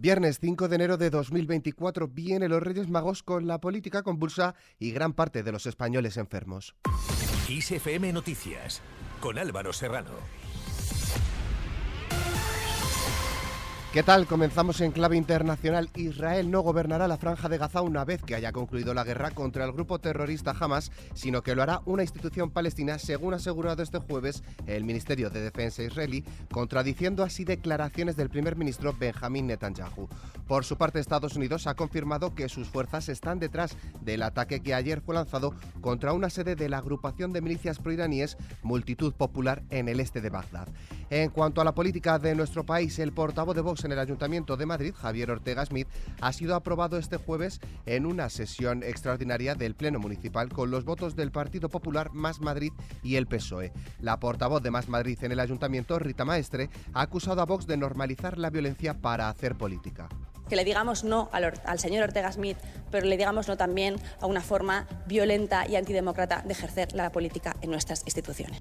Viernes 5 de enero de 2024 viene los Reyes Magos con la política convulsa y gran parte de los españoles enfermos. Noticias con Álvaro Serrano. ¿Qué tal? Comenzamos en clave internacional. Israel no gobernará la franja de Gaza una vez que haya concluido la guerra contra el grupo terrorista Hamas, sino que lo hará una institución palestina, según ha asegurado este jueves el Ministerio de Defensa israelí, contradiciendo así declaraciones del primer ministro Benjamín Netanyahu. Por su parte, Estados Unidos ha confirmado que sus fuerzas están detrás del ataque que ayer fue lanzado contra una sede de la agrupación de milicias proiraníes Multitud Popular en el este de Bagdad. En cuanto a la política de nuestro país, el portavoz de Vox en el Ayuntamiento de Madrid, Javier Ortega Smith, ha sido aprobado este jueves en una sesión extraordinaria del Pleno Municipal con los votos del Partido Popular Más Madrid y el PSOE. La portavoz de Más Madrid en el Ayuntamiento, Rita Maestre, ha acusado a Vox de normalizar la violencia para hacer política que le digamos no al, al, señor Ortega Smith, pero le digamos no también a una forma violenta y antidemócrata de ejercer la política en nuestras instituciones.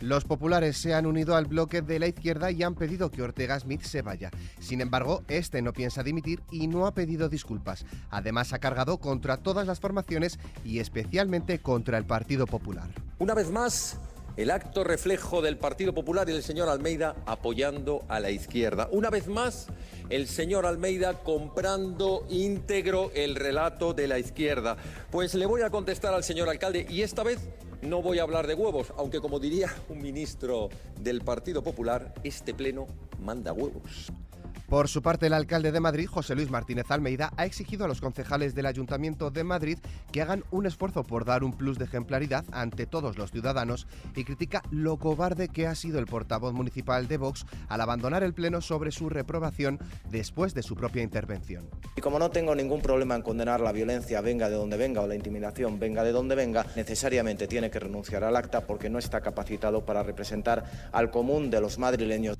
Los populares se han unido al bloque de la izquierda y han pedido que Ortega Smith se vaya. Sin embargo, este no piensa dimitir y no ha pedido disculpas. Además, ha cargado contra todas las formaciones y especialmente contra el Partido Popular. Una vez más, el acto reflejo del Partido Popular y del señor Almeida apoyando a la izquierda. Una vez más, el señor Almeida comprando íntegro el relato de la izquierda. Pues le voy a contestar al señor alcalde y esta vez no voy a hablar de huevos, aunque como diría un ministro del Partido Popular, este pleno manda huevos. Por su parte, el alcalde de Madrid, José Luis Martínez Almeida, ha exigido a los concejales del Ayuntamiento de Madrid que hagan un esfuerzo por dar un plus de ejemplaridad ante todos los ciudadanos y critica lo cobarde que ha sido el portavoz municipal de Vox al abandonar el Pleno sobre su reprobación después de su propia intervención. Y como no tengo ningún problema en condenar la violencia, venga de donde venga, o la intimidación, venga de donde venga, necesariamente tiene que renunciar al acta porque no está capacitado para representar al común de los madrileños.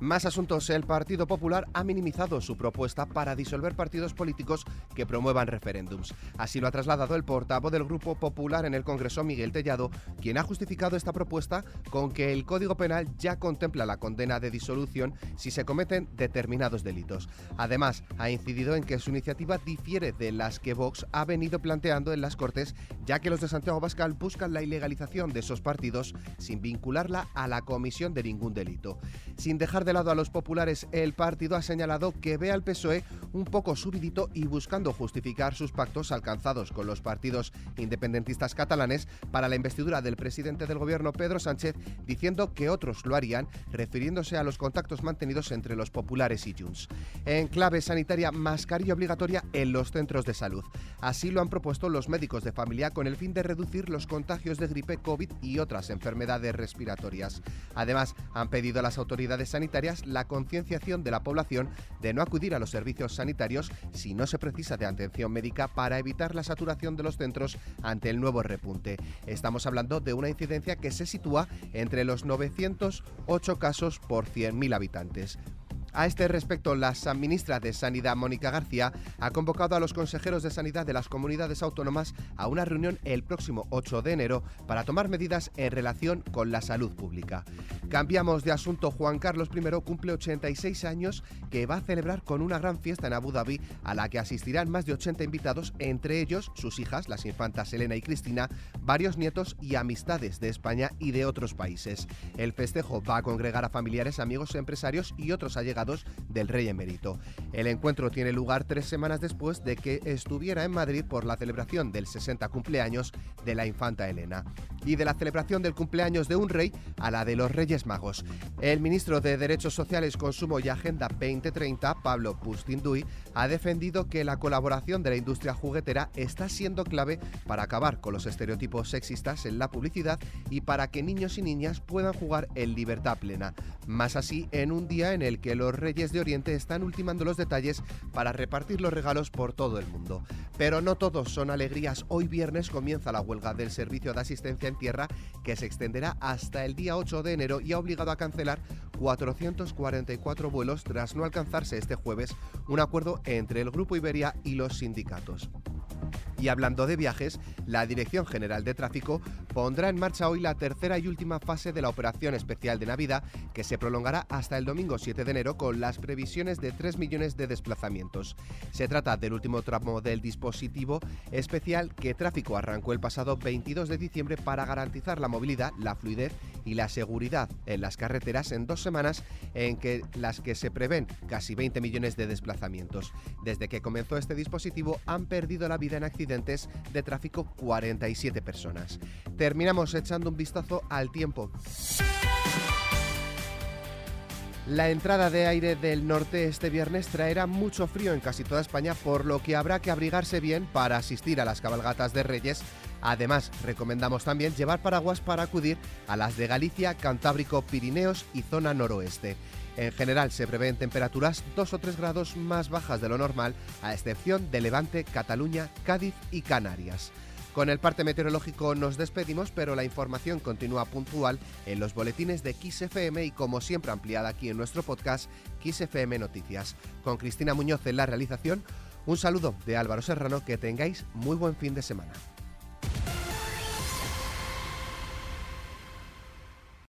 Más asuntos. El Partido Popular ha minimizado su propuesta para disolver partidos políticos que promuevan referéndums. Así lo ha trasladado el portavoz del Grupo Popular en el Congreso, Miguel Tellado, quien ha justificado esta propuesta con que el Código Penal ya contempla la condena de disolución si se cometen determinados delitos. Además, ha incidido en que su iniciativa difiere de las que Vox ha venido planteando en las Cortes, ya que los de Santiago Bascal buscan la ilegalización de esos partidos sin vincularla a la comisión de ningún delito. Sin dejar de lado a los populares, el partido ha señalado que ve al PSOE un poco subidito y buscando justificar sus pactos alcanzados con los partidos independentistas catalanes para la investidura del presidente del gobierno Pedro Sánchez, diciendo que otros lo harían, refiriéndose a los contactos mantenidos entre los populares y Junts. En clave sanitaria, mascarilla obligatoria en los centros de salud. Así lo han propuesto los médicos de familia con el fin de reducir los contagios de gripe, COVID y otras enfermedades respiratorias. Además, han pedido a las autoridades sanitarias la concienciación de la población de no acudir a los servicios sanitarios si no se precisa de atención médica para evitar la saturación de los centros ante el nuevo repunte. Estamos hablando de una incidencia que se sitúa entre los 908 casos por 100.000 habitantes. A este respecto, la ministra de Sanidad, Mónica García, ha convocado a los consejeros de Sanidad de las comunidades autónomas a una reunión el próximo 8 de enero para tomar medidas en relación con la salud pública. Cambiamos de asunto. Juan Carlos I cumple 86 años que va a celebrar con una gran fiesta en Abu Dhabi a la que asistirán más de 80 invitados, entre ellos sus hijas, las infantas Elena y Cristina, varios nietos y amistades de España y de otros países. El festejo va a congregar a familiares, amigos, empresarios y otros allegados del rey emérito. El encuentro tiene lugar tres semanas después de que estuviera en Madrid por la celebración del 60 cumpleaños de la infanta Elena y de la celebración del cumpleaños de un rey a la de los Reyes Magos. El ministro de Derechos Sociales, Consumo y Agenda 2030, Pablo Pustinduy, ha defendido que la colaboración de la industria juguetera está siendo clave para acabar con los estereotipos sexistas en la publicidad y para que niños y niñas puedan jugar en libertad plena. Más así, en un día en el que los Reyes de Oriente están ultimando los detalles para repartir los regalos por todo el mundo. Pero no todos son alegrías. Hoy viernes comienza la huelga del Servicio de Asistencia en Tierra que se extenderá hasta el día 8 de enero y ha obligado a cancelar 444 vuelos tras no alcanzarse este jueves un acuerdo entre el Grupo Iberia y los sindicatos. Y hablando de viajes, la Dirección General de Tráfico pondrá en marcha hoy la tercera y última fase de la operación especial de Navidad, que se prolongará hasta el domingo 7 de enero con las previsiones de 3 millones de desplazamientos. Se trata del último tramo del dispositivo especial que Tráfico arrancó el pasado 22 de diciembre para garantizar la movilidad, la fluidez y la seguridad en las carreteras en dos semanas en que las que se prevén casi 20 millones de desplazamientos. Desde que comenzó este dispositivo han perdido la vida en de tráfico 47 personas. Terminamos echando un vistazo al tiempo. La entrada de aire del norte este viernes traerá mucho frío en casi toda España, por lo que habrá que abrigarse bien para asistir a las cabalgatas de Reyes. Además, recomendamos también llevar paraguas para acudir a las de Galicia, Cantábrico, Pirineos y zona noroeste. En general se prevén temperaturas 2 o 3 grados más bajas de lo normal, a excepción de Levante, Cataluña, Cádiz y Canarias. Con el parte meteorológico nos despedimos, pero la información continúa puntual en los boletines de XFM y como siempre ampliada aquí en nuestro podcast XFM Noticias. Con Cristina Muñoz en la realización, un saludo de Álvaro Serrano, que tengáis muy buen fin de semana.